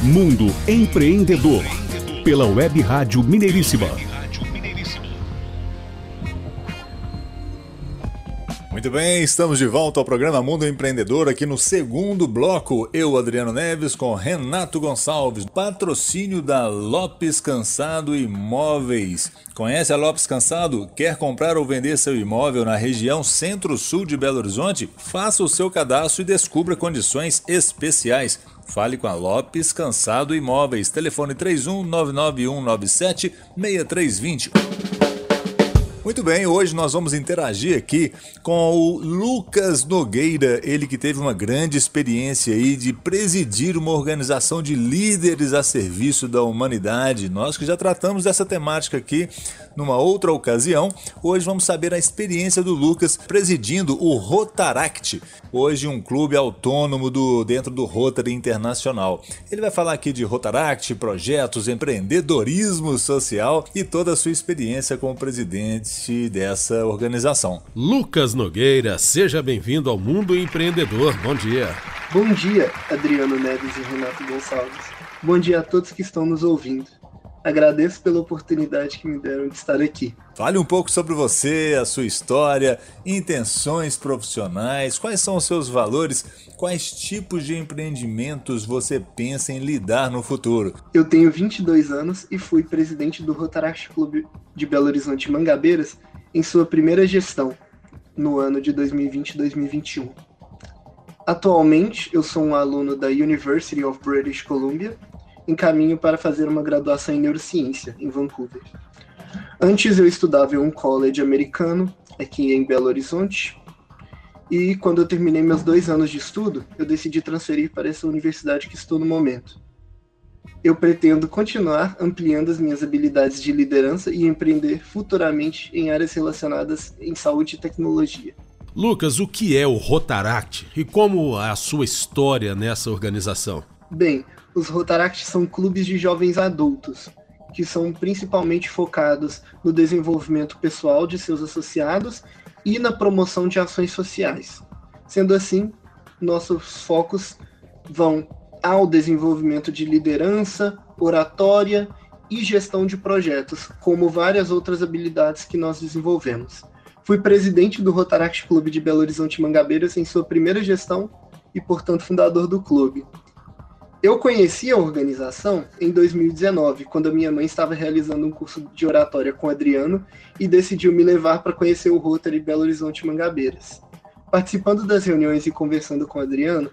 Mundo Empreendedor, pela Web Rádio Mineiríssima. Muito bem, estamos de volta ao programa Mundo Empreendedor aqui no segundo bloco. Eu, Adriano Neves, com Renato Gonçalves, patrocínio da Lopes Cansado Imóveis. Conhece a Lopes Cansado? Quer comprar ou vender seu imóvel na região centro-sul de Belo Horizonte? Faça o seu cadastro e descubra condições especiais. Fale com a Lopes Cansado Imóveis. Telefone 31 99197 6320. Muito bem, hoje nós vamos interagir aqui com o Lucas Nogueira, ele que teve uma grande experiência aí de presidir uma organização de líderes a serviço da humanidade. Nós que já tratamos dessa temática aqui numa outra ocasião, hoje vamos saber a experiência do Lucas presidindo o Rotaract, hoje um clube autônomo do dentro do Rotary Internacional. Ele vai falar aqui de Rotaract, projetos, empreendedorismo social e toda a sua experiência como presidente dessa organização. Lucas Nogueira, seja bem-vindo ao Mundo Empreendedor. Bom dia. Bom dia, Adriano Neves e Renato Gonçalves. Bom dia a todos que estão nos ouvindo. Agradeço pela oportunidade que me deram de estar aqui. Fale um pouco sobre você, a sua história, intenções profissionais, quais são os seus valores, quais tipos de empreendimentos você pensa em lidar no futuro. Eu tenho 22 anos e fui presidente do Rotaract Clube de Belo Horizonte Mangabeiras em sua primeira gestão, no ano de 2020-2021. Atualmente, eu sou um aluno da University of British Columbia em caminho para fazer uma graduação em neurociência em Vancouver. Antes eu estudava em um college americano aqui em Belo Horizonte e quando eu terminei meus dois anos de estudo, eu decidi transferir para essa universidade que estou no momento. Eu pretendo continuar ampliando as minhas habilidades de liderança e empreender futuramente em áreas relacionadas em saúde e tecnologia. Lucas, o que é o Rotaract e como a sua história nessa organização? Bem, os Rotaract são clubes de jovens adultos, que são principalmente focados no desenvolvimento pessoal de seus associados e na promoção de ações sociais. Sendo assim, nossos focos vão ao desenvolvimento de liderança, oratória e gestão de projetos, como várias outras habilidades que nós desenvolvemos. Fui presidente do Rotaract Clube de Belo Horizonte Mangabeiras em sua primeira gestão e, portanto, fundador do clube. Eu conheci a organização em 2019, quando a minha mãe estava realizando um curso de oratória com o Adriano e decidiu me levar para conhecer o Rotary Belo Horizonte Mangabeiras. Participando das reuniões e conversando com o Adriano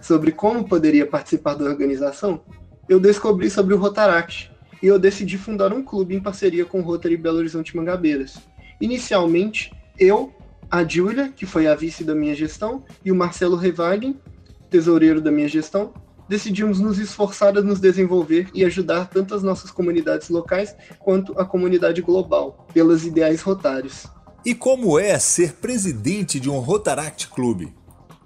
sobre como poderia participar da organização, eu descobri sobre o Rotaract e eu decidi fundar um clube em parceria com o Rotary Belo Horizonte Mangabeiras. Inicialmente, eu, a Júlia, que foi a vice da minha gestão, e o Marcelo Revagen, tesoureiro da minha gestão, decidimos nos esforçar a nos desenvolver e ajudar tanto as nossas comunidades locais quanto a comunidade global, pelos ideais rotários. E como é ser presidente de um Rotaract Clube?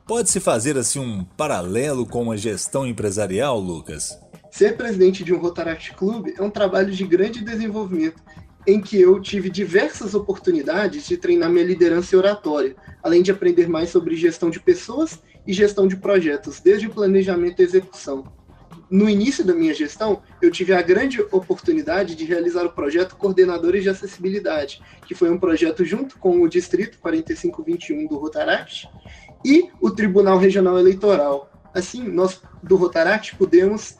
Pode-se fazer assim um paralelo com uma gestão empresarial, Lucas? Ser presidente de um Rotaract Clube é um trabalho de grande desenvolvimento, em que eu tive diversas oportunidades de treinar minha liderança e oratória, além de aprender mais sobre gestão de pessoas e gestão de projetos, desde o planejamento e execução. No início da minha gestão, eu tive a grande oportunidade de realizar o projeto Coordenadores de Acessibilidade, que foi um projeto junto com o Distrito 4521 do Rotaract e o Tribunal Regional Eleitoral. Assim, nós do Rotaract pudemos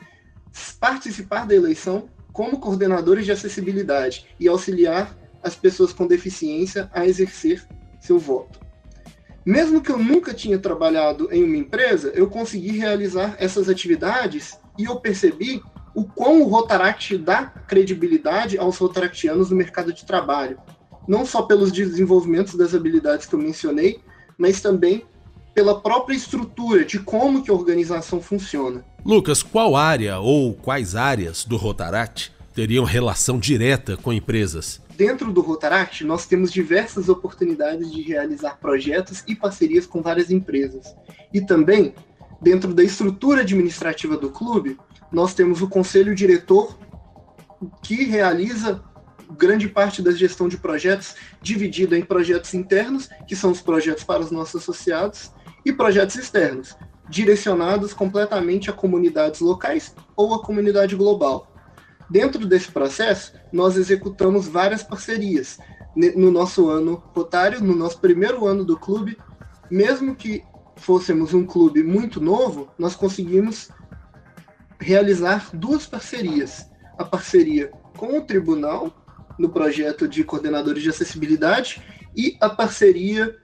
participar da eleição como coordenadores de acessibilidade e auxiliar as pessoas com deficiência a exercer seu voto. Mesmo que eu nunca tinha trabalhado em uma empresa, eu consegui realizar essas atividades e eu percebi o quão o Rotaract dá credibilidade aos rotaractianos no mercado de trabalho. Não só pelos desenvolvimentos das habilidades que eu mencionei, mas também pela própria estrutura de como que a organização funciona. Lucas, qual área ou quais áreas do Rotaract teriam relação direta com empresas? Dentro do Rotaract, nós temos diversas oportunidades de realizar projetos e parcerias com várias empresas. E também, dentro da estrutura administrativa do clube, nós temos o conselho diretor que realiza grande parte da gestão de projetos dividida em projetos internos, que são os projetos para os nossos associados, e projetos externos, direcionados completamente a comunidades locais ou a comunidade global. Dentro desse processo, nós executamos várias parcerias. No nosso ano rotário, no nosso primeiro ano do clube, mesmo que fôssemos um clube muito novo, nós conseguimos realizar duas parcerias. A parceria com o tribunal, no projeto de coordenadores de acessibilidade, e a parceria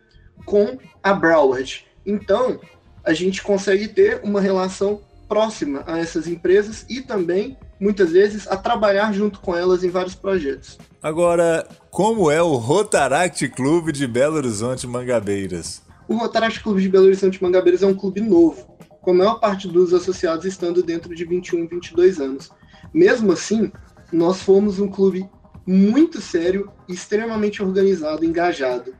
com a Broward. Então, a gente consegue ter uma relação próxima a essas empresas e também, muitas vezes, a trabalhar junto com elas em vários projetos. Agora, como é o Rotaract Clube de Belo Horizonte Mangabeiras? O Rotaract Clube de Belo Horizonte Mangabeiras é um clube novo, com a maior parte dos associados estando dentro de 21, 22 anos. Mesmo assim, nós fomos um clube muito sério, extremamente organizado, engajado,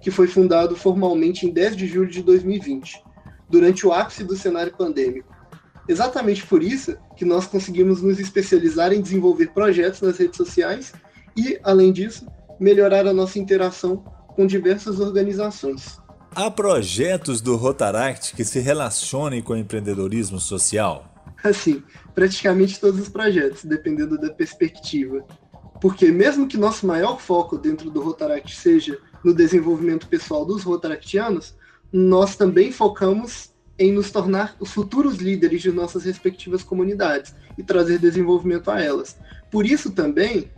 que foi fundado formalmente em 10 de julho de 2020, durante o ápice do cenário pandêmico. Exatamente por isso que nós conseguimos nos especializar em desenvolver projetos nas redes sociais e, além disso, melhorar a nossa interação com diversas organizações. Há projetos do Rotaract que se relacionem com o empreendedorismo social? Assim, praticamente todos os projetos, dependendo da perspectiva. Porque mesmo que nosso maior foco dentro do Rotaract seja no desenvolvimento pessoal dos Rotaractianos, nós também focamos em nos tornar os futuros líderes de nossas respectivas comunidades e trazer desenvolvimento a elas. Por isso também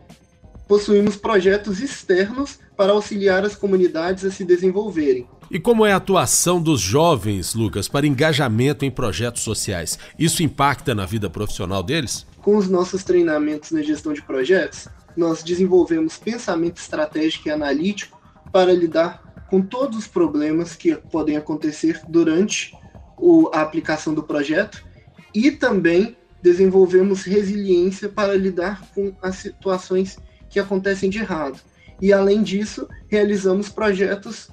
possuímos projetos externos para auxiliar as comunidades a se desenvolverem. E como é a atuação dos jovens, Lucas, para engajamento em projetos sociais? Isso impacta na vida profissional deles? Com os nossos treinamentos na gestão de projetos, nós desenvolvemos pensamento estratégico e analítico para lidar com todos os problemas que podem acontecer durante o, a aplicação do projeto e também desenvolvemos resiliência para lidar com as situações que acontecem de errado. E além disso, realizamos projetos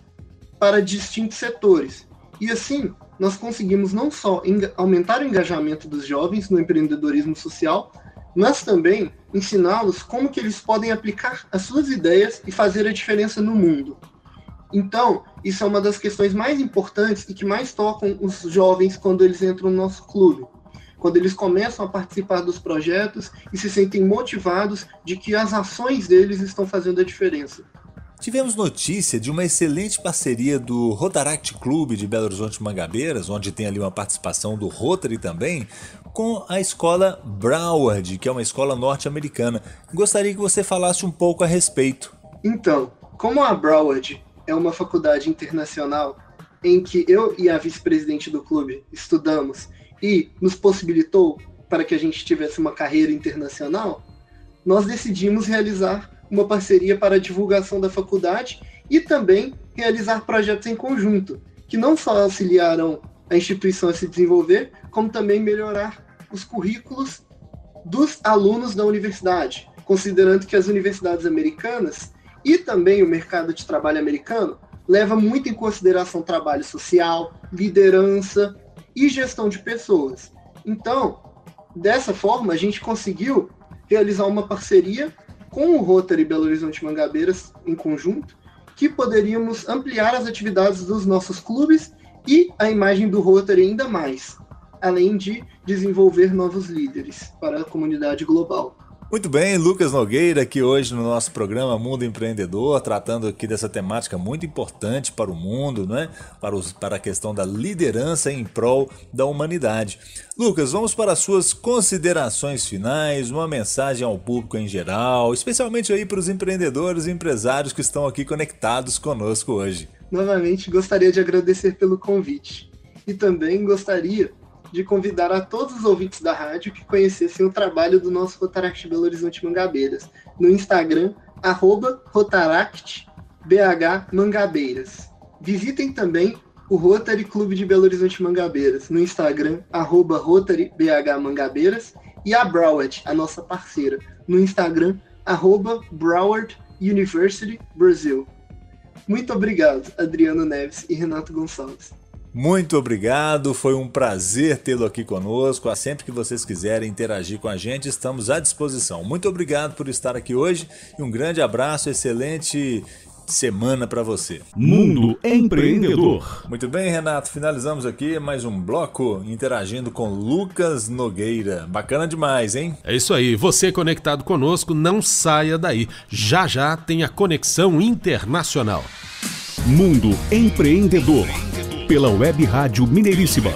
para distintos setores. E assim, nós conseguimos não só aumentar o engajamento dos jovens no empreendedorismo social, mas também ensiná-los como que eles podem aplicar as suas ideias e fazer a diferença no mundo. Então, isso é uma das questões mais importantes e que mais tocam os jovens quando eles entram no nosso clube. Quando eles começam a participar dos projetos e se sentem motivados de que as ações deles estão fazendo a diferença. Tivemos notícia de uma excelente parceria do Rotaract Clube de Belo Horizonte Mangabeiras, onde tem ali uma participação do Rotary também, com a escola Broward, que é uma escola norte-americana. Gostaria que você falasse um pouco a respeito. Então, como a Broward é uma faculdade internacional em que eu e a vice-presidente do clube estudamos e nos possibilitou para que a gente tivesse uma carreira internacional, nós decidimos realizar uma parceria para a divulgação da faculdade e também realizar projetos em conjunto, que não só auxiliaram a instituição a se desenvolver, como também melhorar os currículos dos alunos da universidade, considerando que as universidades americanas e também o mercado de trabalho americano leva muito em consideração trabalho social, liderança e gestão de pessoas. Então, dessa forma, a gente conseguiu realizar uma parceria com o Rotary Belo Horizonte Mangabeiras em conjunto, que poderíamos ampliar as atividades dos nossos clubes e a imagem do Rotary ainda mais, além de desenvolver novos líderes para a comunidade global. Muito bem, Lucas Nogueira aqui hoje no nosso programa Mundo Empreendedor, tratando aqui dessa temática muito importante para o mundo, né? para, os, para a questão da liderança em prol da humanidade. Lucas, vamos para as suas considerações finais, uma mensagem ao público em geral, especialmente aí para os empreendedores e empresários que estão aqui conectados conosco hoje. Novamente, gostaria de agradecer pelo convite e também gostaria de convidar a todos os ouvintes da rádio que conhecessem o trabalho do nosso Rotaract Belo Horizonte Mangabeiras no Instagram, arroba RotaractBHMangabeiras. Visitem também o Rotary Clube de Belo Horizonte Mangabeiras no Instagram, arroba RotaryBHMangabeiras e a Broward, a nossa parceira, no Instagram, arroba Broward University Brasil. Muito obrigado, Adriano Neves e Renato Gonçalves. Muito obrigado, foi um prazer tê-lo aqui conosco. Sempre que vocês quiserem interagir com a gente, estamos à disposição. Muito obrigado por estar aqui hoje e um grande abraço, excelente semana para você. Mundo Empreendedor. Muito bem, Renato, finalizamos aqui mais um bloco interagindo com Lucas Nogueira. Bacana demais, hein? É isso aí. Você conectado conosco, não saia daí. Já já tem a conexão internacional. Mundo Empreendedor. Pela Web Rádio Mineiríssima